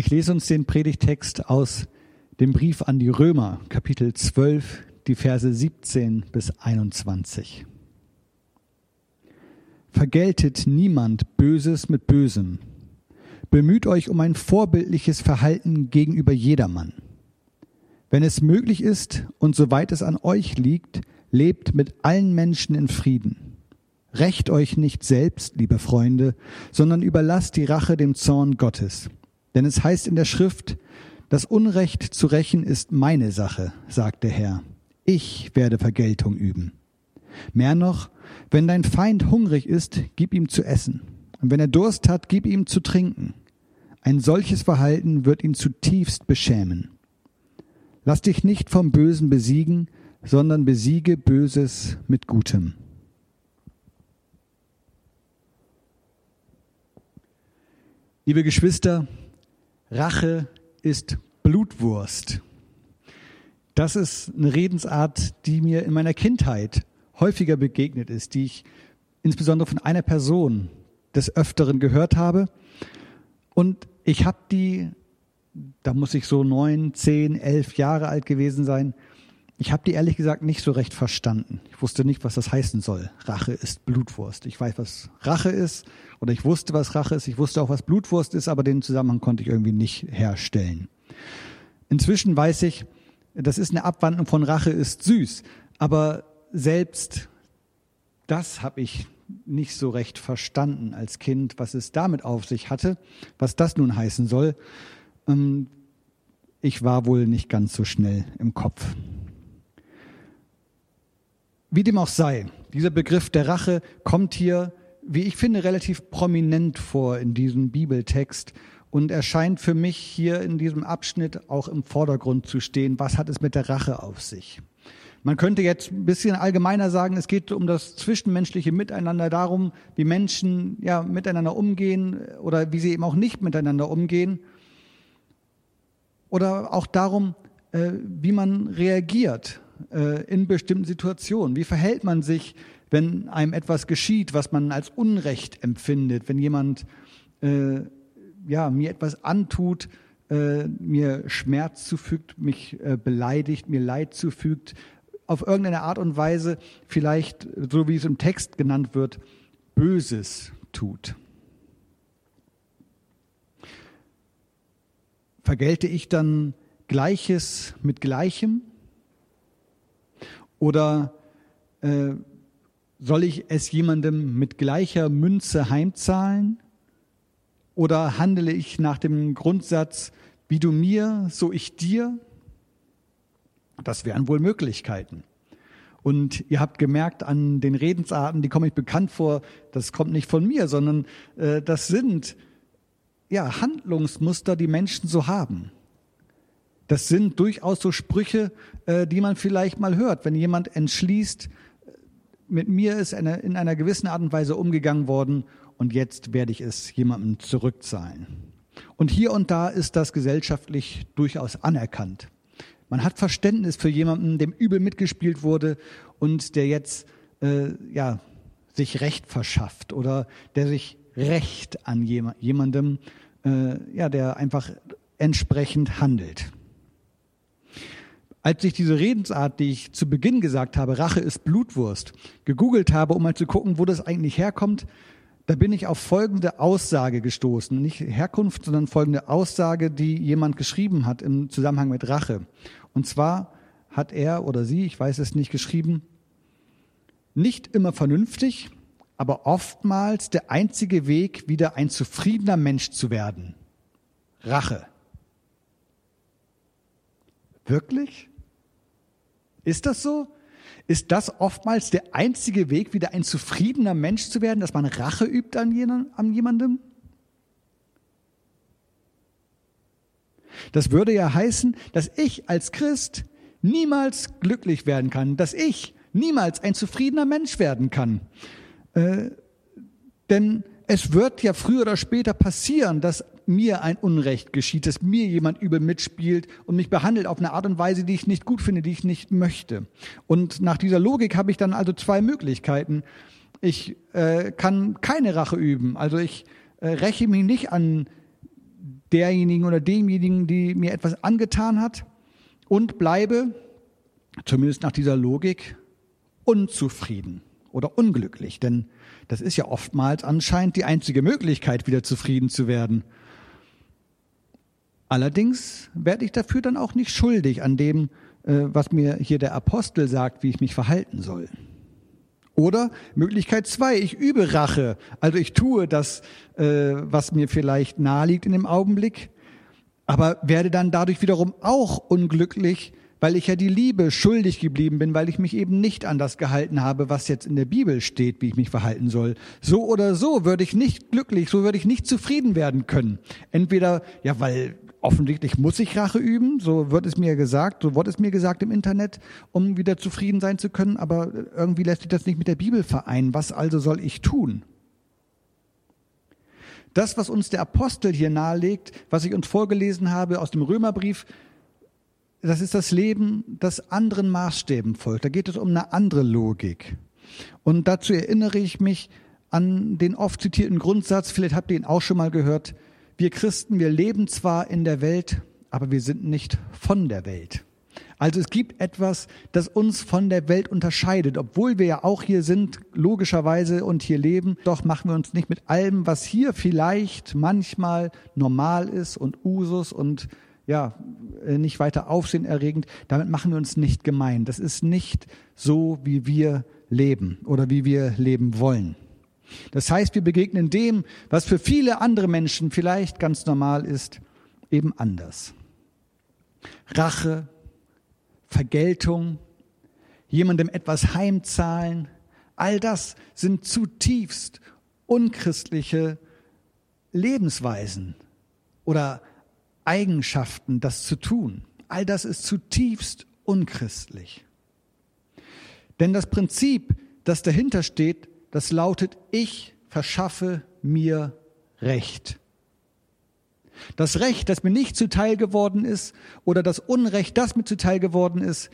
Ich lese uns den Predigtext aus dem Brief an die Römer, Kapitel 12, die Verse 17 bis 21. Vergeltet niemand Böses mit Bösem. Bemüht euch um ein vorbildliches Verhalten gegenüber jedermann. Wenn es möglich ist und soweit es an euch liegt, lebt mit allen Menschen in Frieden. Rächt euch nicht selbst, liebe Freunde, sondern überlasst die Rache dem Zorn Gottes. Denn es heißt in der Schrift, das Unrecht zu rächen ist meine Sache, sagt der Herr. Ich werde Vergeltung üben. Mehr noch, wenn dein Feind hungrig ist, gib ihm zu essen. Und wenn er Durst hat, gib ihm zu trinken. Ein solches Verhalten wird ihn zutiefst beschämen. Lass dich nicht vom Bösen besiegen, sondern besiege Böses mit Gutem. Liebe Geschwister, Rache ist Blutwurst. Das ist eine Redensart, die mir in meiner Kindheit häufiger begegnet ist, die ich insbesondere von einer Person des Öfteren gehört habe. Und ich habe die, da muss ich so neun, zehn, elf Jahre alt gewesen sein, ich habe die ehrlich gesagt nicht so recht verstanden. Ich wusste nicht, was das heißen soll. Rache ist Blutwurst. Ich weiß, was Rache ist oder ich wusste, was Rache ist. Ich wusste auch, was Blutwurst ist, aber den Zusammenhang konnte ich irgendwie nicht herstellen. Inzwischen weiß ich, das ist eine Abwandlung von Rache ist süß, aber selbst das habe ich nicht so recht verstanden als Kind, was es damit auf sich hatte, was das nun heißen soll. Ähm, ich war wohl nicht ganz so schnell im Kopf. Wie dem auch sei, dieser Begriff der Rache kommt hier, wie ich finde, relativ prominent vor in diesem Bibeltext und erscheint für mich hier in diesem Abschnitt auch im Vordergrund zu stehen. Was hat es mit der Rache auf sich? Man könnte jetzt ein bisschen allgemeiner sagen, es geht um das zwischenmenschliche Miteinander, darum, wie Menschen ja miteinander umgehen oder wie sie eben auch nicht miteinander umgehen. Oder auch darum, äh, wie man reagiert äh, in bestimmten Situationen? Wie verhält man sich, wenn einem etwas geschieht, was man als Unrecht empfindet, wenn jemand äh, ja, mir etwas antut, äh, mir Schmerz zufügt, mich äh, beleidigt, mir Leid zufügt, auf irgendeine Art und Weise vielleicht, so wie es im Text genannt wird, Böses tut. Vergelte ich dann Gleiches mit Gleichem? Oder äh, soll ich es jemandem mit gleicher Münze heimzahlen? Oder handele ich nach dem Grundsatz, wie du mir, so ich dir? Das wären wohl Möglichkeiten. Und ihr habt gemerkt an den Redensarten, die komme ich bekannt vor, das kommt nicht von mir, sondern äh, das sind ja Handlungsmuster, die Menschen so haben. Das sind durchaus so Sprüche, äh, die man vielleicht mal hört, wenn jemand entschließt, mit mir ist eine, in einer gewissen Art und Weise umgegangen worden und jetzt werde ich es jemandem zurückzahlen. Und hier und da ist das gesellschaftlich durchaus anerkannt. Man hat Verständnis für jemanden, dem übel mitgespielt wurde und der jetzt äh, ja, sich Recht verschafft oder der sich Recht an jemandem, äh, ja, der einfach entsprechend handelt. Als ich diese Redensart, die ich zu Beginn gesagt habe, Rache ist Blutwurst, gegoogelt habe, um mal zu gucken, wo das eigentlich herkommt, da bin ich auf folgende Aussage gestoßen. Nicht Herkunft, sondern folgende Aussage, die jemand geschrieben hat im Zusammenhang mit Rache. Und zwar hat er oder sie, ich weiß es nicht, geschrieben, nicht immer vernünftig, aber oftmals der einzige Weg, wieder ein zufriedener Mensch zu werden. Rache. Wirklich? Ist das so? Ist das oftmals der einzige Weg, wieder ein zufriedener Mensch zu werden, dass man Rache übt an, jemandem? Das würde ja heißen, dass ich als Christ niemals glücklich werden kann, dass ich niemals ein zufriedener Mensch werden kann. Äh, denn es wird ja früher oder später passieren, dass mir ein Unrecht geschieht, dass mir jemand übel mitspielt und mich behandelt auf eine Art und Weise, die ich nicht gut finde, die ich nicht möchte. Und nach dieser Logik habe ich dann also zwei Möglichkeiten. Ich äh, kann keine Rache üben, also ich äh, räche mich nicht an derjenigen oder demjenigen, die mir etwas angetan hat und bleibe, zumindest nach dieser Logik, unzufrieden oder unglücklich. Denn das ist ja oftmals anscheinend die einzige Möglichkeit, wieder zufrieden zu werden. Allerdings werde ich dafür dann auch nicht schuldig an dem, äh, was mir hier der Apostel sagt, wie ich mich verhalten soll. Oder Möglichkeit zwei, ich übe Rache. Also ich tue das, äh, was mir vielleicht naheliegt in dem Augenblick, aber werde dann dadurch wiederum auch unglücklich, weil ich ja die Liebe schuldig geblieben bin, weil ich mich eben nicht an das gehalten habe, was jetzt in der Bibel steht, wie ich mich verhalten soll. So oder so würde ich nicht glücklich, so würde ich nicht zufrieden werden können. Entweder, ja, weil offensichtlich muss ich Rache üben, so wird es mir gesagt, so wurde es mir gesagt im Internet, um wieder zufrieden sein zu können, aber irgendwie lässt sich das nicht mit der Bibel vereinen. Was also soll ich tun? Das, was uns der Apostel hier nahelegt, was ich uns vorgelesen habe aus dem Römerbrief, das ist das Leben, das anderen Maßstäben folgt. Da geht es um eine andere Logik. Und dazu erinnere ich mich an den oft zitierten Grundsatz, vielleicht habt ihr ihn auch schon mal gehört, wir Christen, wir leben zwar in der Welt, aber wir sind nicht von der Welt. Also es gibt etwas, das uns von der Welt unterscheidet. Obwohl wir ja auch hier sind, logischerweise und hier leben, doch machen wir uns nicht mit allem, was hier vielleicht manchmal normal ist und Usus und ja, äh, nicht weiter aufsehenerregend, damit machen wir uns nicht gemein. Das ist nicht so, wie wir leben oder wie wir leben wollen. Das heißt, wir begegnen dem, was für viele andere Menschen vielleicht ganz normal ist, eben anders. Rache, Vergeltung, jemandem etwas heimzahlen, all das sind zutiefst unchristliche Lebensweisen oder Eigenschaften, das zu tun. All das ist zutiefst unchristlich. Denn das Prinzip, das dahinter steht, das lautet, ich verschaffe mir Recht. Das Recht, das mir nicht zuteil geworden ist, oder das Unrecht, das mir zuteil geworden ist,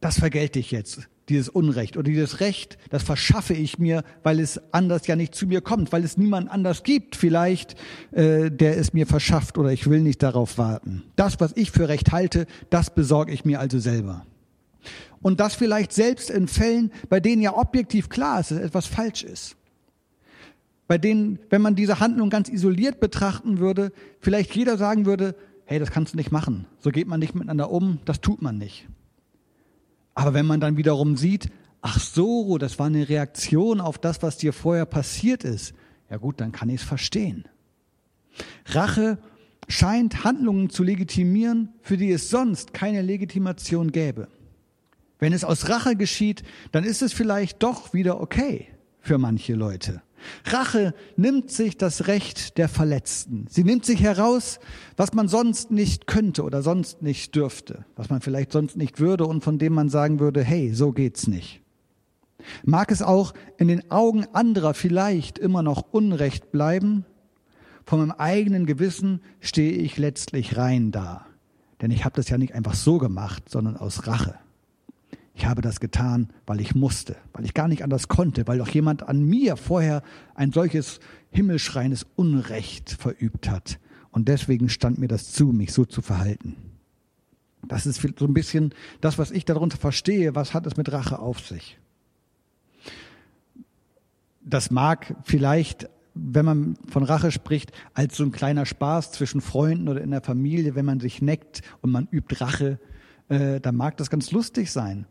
das vergelte ich jetzt, dieses Unrecht. Oder dieses Recht, das verschaffe ich mir, weil es anders ja nicht zu mir kommt, weil es niemand anders gibt, vielleicht, äh, der es mir verschafft, oder ich will nicht darauf warten. Das, was ich für Recht halte, das besorge ich mir also selber. Und das vielleicht selbst in Fällen, bei denen ja objektiv klar ist, dass etwas falsch ist. Bei denen, wenn man diese Handlung ganz isoliert betrachten würde, vielleicht jeder sagen würde, hey, das kannst du nicht machen. So geht man nicht miteinander um, das tut man nicht. Aber wenn man dann wiederum sieht, ach so, das war eine Reaktion auf das, was dir vorher passiert ist, ja gut, dann kann ich es verstehen. Rache scheint Handlungen zu legitimieren, für die es sonst keine Legitimation gäbe. Wenn es aus Rache geschieht, dann ist es vielleicht doch wieder okay für manche Leute. Rache nimmt sich das Recht der Verletzten. Sie nimmt sich heraus, was man sonst nicht könnte oder sonst nicht dürfte, was man vielleicht sonst nicht würde und von dem man sagen würde, hey, so geht's nicht. Mag es auch in den Augen anderer vielleicht immer noch Unrecht bleiben, von meinem eigenen Gewissen stehe ich letztlich rein da. Denn ich habe das ja nicht einfach so gemacht, sondern aus Rache. Ich habe das getan, weil ich musste, weil ich gar nicht anders konnte, weil doch jemand an mir vorher ein solches himmelschreiendes Unrecht verübt hat. Und deswegen stand mir das zu, mich so zu verhalten. Das ist so ein bisschen das, was ich darunter verstehe. Was hat es mit Rache auf sich? Das mag vielleicht, wenn man von Rache spricht, als so ein kleiner Spaß zwischen Freunden oder in der Familie, wenn man sich neckt und man übt Rache, äh, dann mag das ganz lustig sein.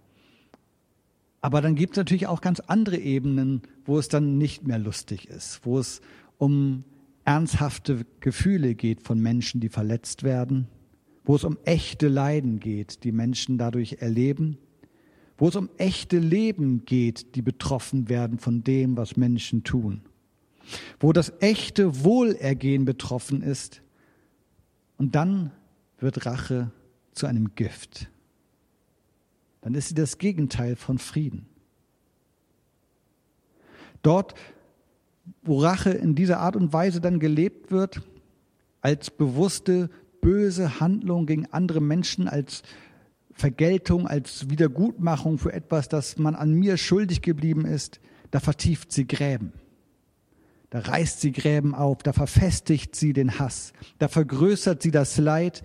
Aber dann gibt es natürlich auch ganz andere Ebenen, wo es dann nicht mehr lustig ist, wo es um ernsthafte Gefühle geht von Menschen, die verletzt werden, wo es um echte Leiden geht, die Menschen dadurch erleben, wo es um echte Leben geht, die betroffen werden von dem, was Menschen tun, wo das echte Wohlergehen betroffen ist. Und dann wird Rache zu einem Gift dann ist sie das Gegenteil von Frieden. Dort, wo Rache in dieser Art und Weise dann gelebt wird, als bewusste böse Handlung gegen andere Menschen, als Vergeltung, als Wiedergutmachung für etwas, das man an mir schuldig geblieben ist, da vertieft sie Gräben. da reißt sie Gräben auf, da verfestigt sie den Hass, da vergrößert sie das Leid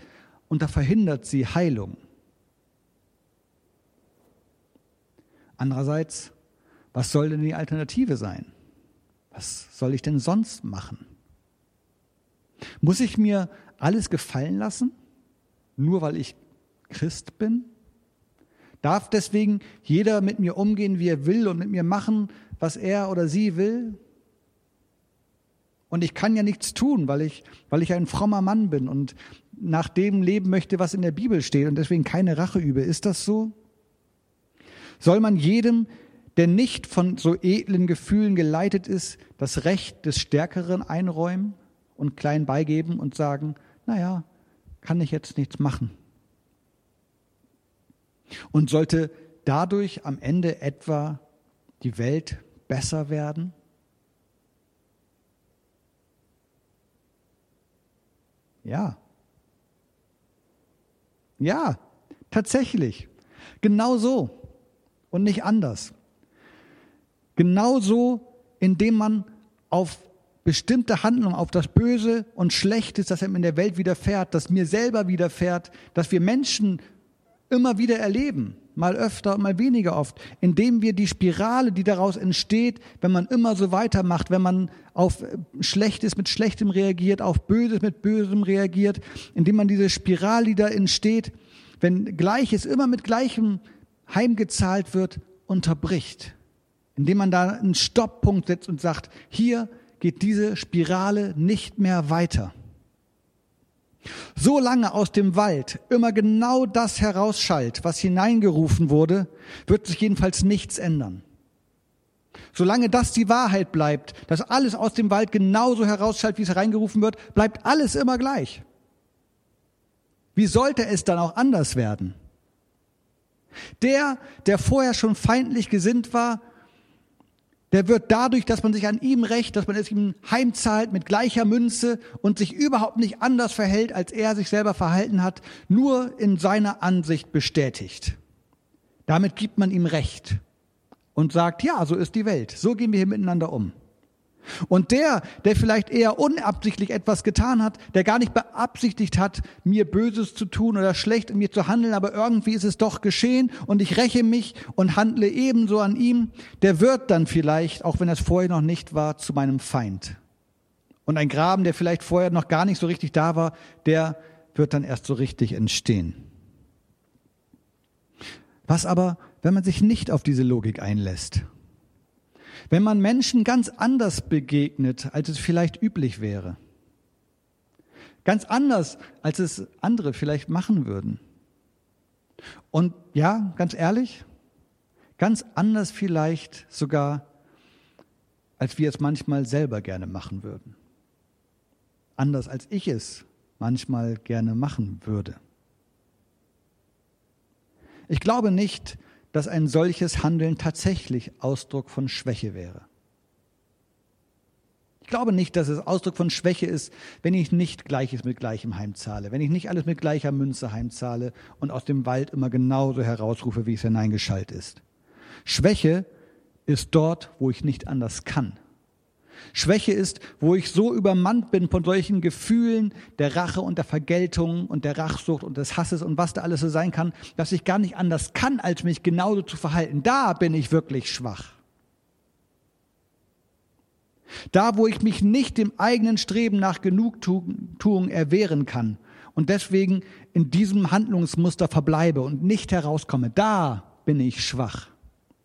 und da verhindert sie Heilung. Andererseits, was soll denn die Alternative sein? Was soll ich denn sonst machen? Muss ich mir alles gefallen lassen, nur weil ich Christ bin? Darf deswegen jeder mit mir umgehen, wie er will und mit mir machen, was er oder sie will? Und ich kann ja nichts tun, weil ich, weil ich ein frommer Mann bin und nach dem leben möchte, was in der Bibel steht und deswegen keine Rache übe. Ist das so? Soll man jedem, der nicht von so edlen Gefühlen geleitet ist, das Recht des Stärkeren einräumen und klein beigeben und sagen, naja, kann ich jetzt nichts machen? Und sollte dadurch am Ende etwa die Welt besser werden? Ja. Ja, tatsächlich. Genau so und nicht anders. Genau so, indem man auf bestimmte Handlungen, auf das Böse und Schlechtes, das einem in der Welt widerfährt, das mir selber widerfährt, dass wir Menschen immer wieder erleben, mal öfter mal weniger oft, indem wir die Spirale, die daraus entsteht, wenn man immer so weitermacht, wenn man auf Schlechtes mit Schlechtem reagiert, auf Böses mit Bösem reagiert, indem man diese Spirale, die da entsteht, wenn Gleiches immer mit Gleichem heimgezahlt wird, unterbricht, indem man da einen Stopppunkt setzt und sagt, hier geht diese Spirale nicht mehr weiter. So lange aus dem Wald immer genau das herausschallt, was hineingerufen wurde, wird sich jedenfalls nichts ändern. Solange das die Wahrheit bleibt, dass alles aus dem Wald genauso herausschallt, wie es hereingerufen wird, bleibt alles immer gleich. Wie sollte es dann auch anders werden? Der, der vorher schon feindlich gesinnt war, der wird dadurch, dass man sich an ihm rächt, dass man es ihm heimzahlt mit gleicher Münze und sich überhaupt nicht anders verhält, als er sich selber verhalten hat, nur in seiner Ansicht bestätigt. Damit gibt man ihm Recht und sagt, ja, so ist die Welt, so gehen wir hier miteinander um. Und der, der vielleicht eher unabsichtlich etwas getan hat, der gar nicht beabsichtigt hat, mir Böses zu tun oder schlecht in mir zu handeln, aber irgendwie ist es doch geschehen und ich räche mich und handle ebenso an ihm, der wird dann vielleicht, auch wenn es vorher noch nicht war, zu meinem Feind. Und ein Graben, der vielleicht vorher noch gar nicht so richtig da war, der wird dann erst so richtig entstehen. Was aber, wenn man sich nicht auf diese Logik einlässt? Wenn man Menschen ganz anders begegnet, als es vielleicht üblich wäre. Ganz anders, als es andere vielleicht machen würden. Und ja, ganz ehrlich, ganz anders vielleicht sogar, als wir es manchmal selber gerne machen würden. Anders, als ich es manchmal gerne machen würde. Ich glaube nicht, dass ein solches Handeln tatsächlich Ausdruck von Schwäche wäre. Ich glaube nicht, dass es Ausdruck von Schwäche ist, wenn ich nicht Gleiches mit Gleichem heimzahle, wenn ich nicht alles mit gleicher Münze heimzahle und aus dem Wald immer genauso herausrufe, wie es hineingeschallt ist. Schwäche ist dort, wo ich nicht anders kann. Schwäche ist, wo ich so übermannt bin von solchen Gefühlen der Rache und der Vergeltung und der Rachsucht und des Hasses und was da alles so sein kann, dass ich gar nicht anders kann, als mich genauso zu verhalten. Da bin ich wirklich schwach. Da, wo ich mich nicht dem eigenen Streben nach Genugtuung erwehren kann und deswegen in diesem Handlungsmuster verbleibe und nicht herauskomme, da bin ich schwach.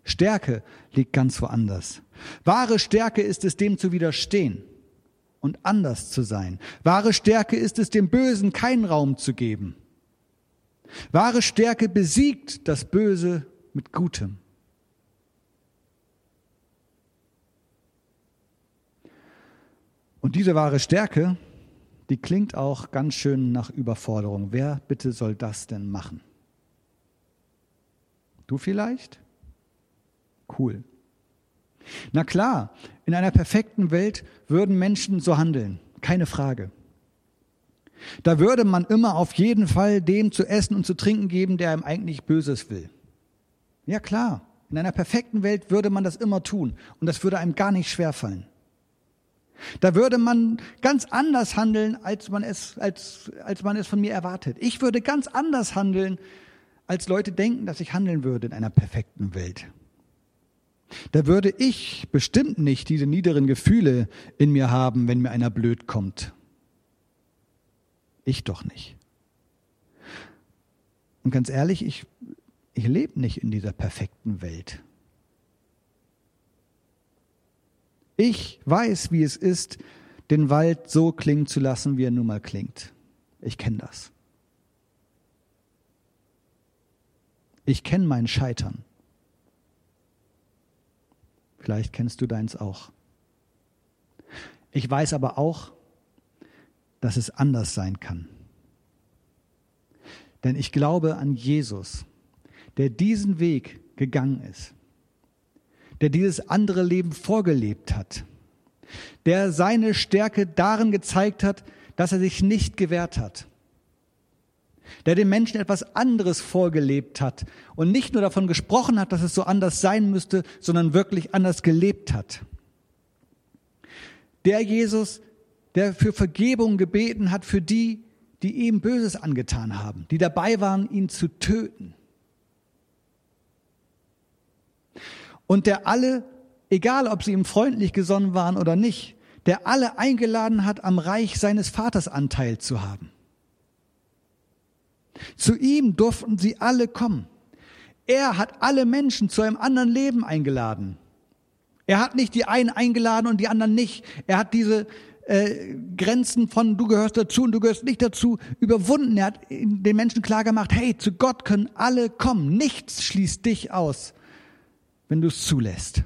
Stärke liegt ganz woanders. Wahre Stärke ist es, dem zu widerstehen und anders zu sein. Wahre Stärke ist es, dem Bösen keinen Raum zu geben. Wahre Stärke besiegt das Böse mit Gutem. Und diese wahre Stärke, die klingt auch ganz schön nach Überforderung. Wer bitte soll das denn machen? Du vielleicht? Cool. Na klar, in einer perfekten Welt würden Menschen so handeln, keine Frage. Da würde man immer auf jeden Fall dem zu essen und zu trinken geben, der einem eigentlich Böses will. Ja klar, in einer perfekten Welt würde man das immer tun und das würde einem gar nicht schwerfallen. Da würde man ganz anders handeln, als man es, als, als man es von mir erwartet. Ich würde ganz anders handeln, als Leute denken, dass ich handeln würde in einer perfekten Welt. Da würde ich bestimmt nicht diese niederen Gefühle in mir haben, wenn mir einer blöd kommt. Ich doch nicht. Und ganz ehrlich, ich, ich lebe nicht in dieser perfekten Welt. Ich weiß, wie es ist, den Wald so klingen zu lassen, wie er nun mal klingt. Ich kenne das. Ich kenne mein Scheitern. Vielleicht kennst du deins auch. Ich weiß aber auch, dass es anders sein kann. Denn ich glaube an Jesus, der diesen Weg gegangen ist, der dieses andere Leben vorgelebt hat, der seine Stärke darin gezeigt hat, dass er sich nicht gewehrt hat, der den Menschen etwas anderes vorgelebt hat und nicht nur davon gesprochen hat, dass es so anders sein müsste, sondern wirklich anders gelebt hat. Der Jesus, der für Vergebung gebeten hat für die, die ihm Böses angetan haben, die dabei waren, ihn zu töten. Und der alle, egal ob sie ihm freundlich gesonnen waren oder nicht, der alle eingeladen hat, am Reich seines Vaters Anteil zu haben. Zu ihm durften sie alle kommen. Er hat alle Menschen zu einem anderen Leben eingeladen. Er hat nicht die einen eingeladen und die anderen nicht. Er hat diese äh, Grenzen von du gehörst dazu und du gehörst nicht dazu überwunden. Er hat den Menschen klar gemacht, hey, zu Gott können alle kommen. Nichts schließt dich aus, wenn du es zulässt.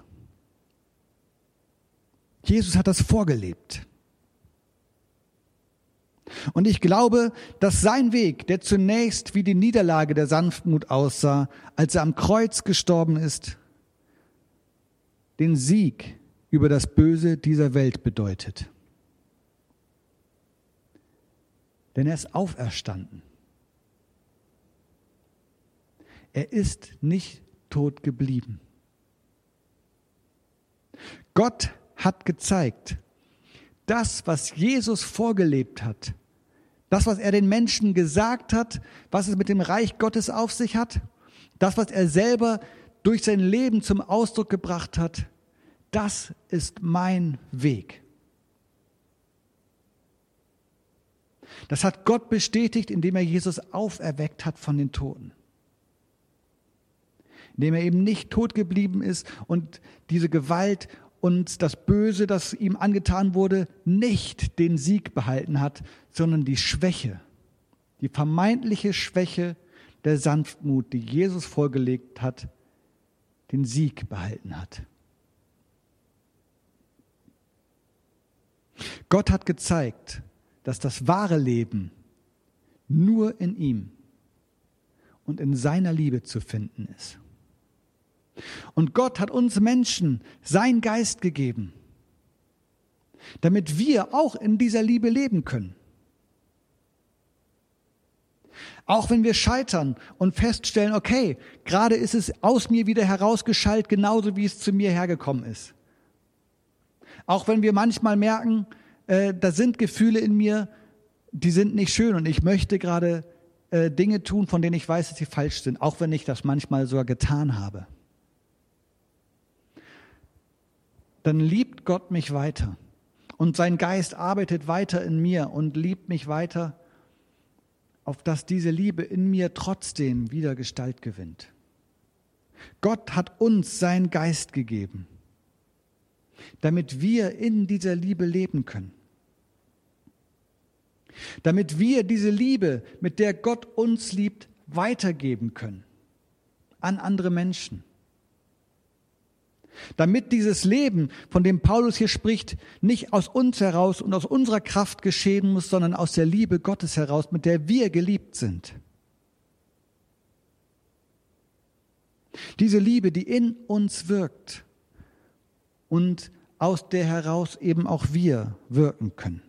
Jesus hat das vorgelebt. Und ich glaube, dass sein Weg, der zunächst wie die Niederlage der Sanftmut aussah, als er am Kreuz gestorben ist, den Sieg über das Böse dieser Welt bedeutet. Denn er ist auferstanden. Er ist nicht tot geblieben. Gott hat gezeigt, das, was Jesus vorgelebt hat, das, was er den Menschen gesagt hat, was es mit dem Reich Gottes auf sich hat, das, was er selber durch sein Leben zum Ausdruck gebracht hat, das ist mein Weg. Das hat Gott bestätigt, indem er Jesus auferweckt hat von den Toten. Indem er eben nicht tot geblieben ist und diese Gewalt und das Böse, das ihm angetan wurde, nicht den Sieg behalten hat, sondern die Schwäche, die vermeintliche Schwäche der Sanftmut, die Jesus vorgelegt hat, den Sieg behalten hat. Gott hat gezeigt, dass das wahre Leben nur in ihm und in seiner Liebe zu finden ist. Und Gott hat uns Menschen sein Geist gegeben, damit wir auch in dieser Liebe leben können. Auch wenn wir scheitern und feststellen, okay, gerade ist es aus mir wieder herausgeschallt, genauso wie es zu mir hergekommen ist. Auch wenn wir manchmal merken, äh, da sind Gefühle in mir, die sind nicht schön und ich möchte gerade äh, Dinge tun, von denen ich weiß, dass sie falsch sind, auch wenn ich das manchmal sogar getan habe. Dann liebt Gott mich weiter. Und sein Geist arbeitet weiter in mir und liebt mich weiter, auf dass diese Liebe in mir trotzdem wieder Gestalt gewinnt. Gott hat uns seinen Geist gegeben, damit wir in dieser Liebe leben können. Damit wir diese Liebe, mit der Gott uns liebt, weitergeben können an andere Menschen damit dieses Leben, von dem Paulus hier spricht, nicht aus uns heraus und aus unserer Kraft geschehen muss, sondern aus der Liebe Gottes heraus, mit der wir geliebt sind. Diese Liebe, die in uns wirkt und aus der heraus eben auch wir wirken können.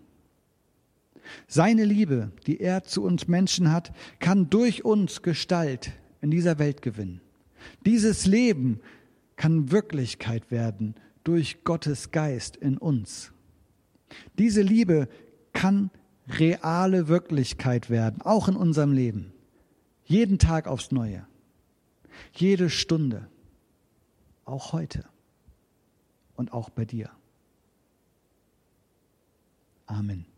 Seine Liebe, die er zu uns Menschen hat, kann durch uns Gestalt in dieser Welt gewinnen. Dieses Leben, kann Wirklichkeit werden durch Gottes Geist in uns. Diese Liebe kann reale Wirklichkeit werden, auch in unserem Leben. Jeden Tag aufs Neue. Jede Stunde. Auch heute. Und auch bei dir. Amen.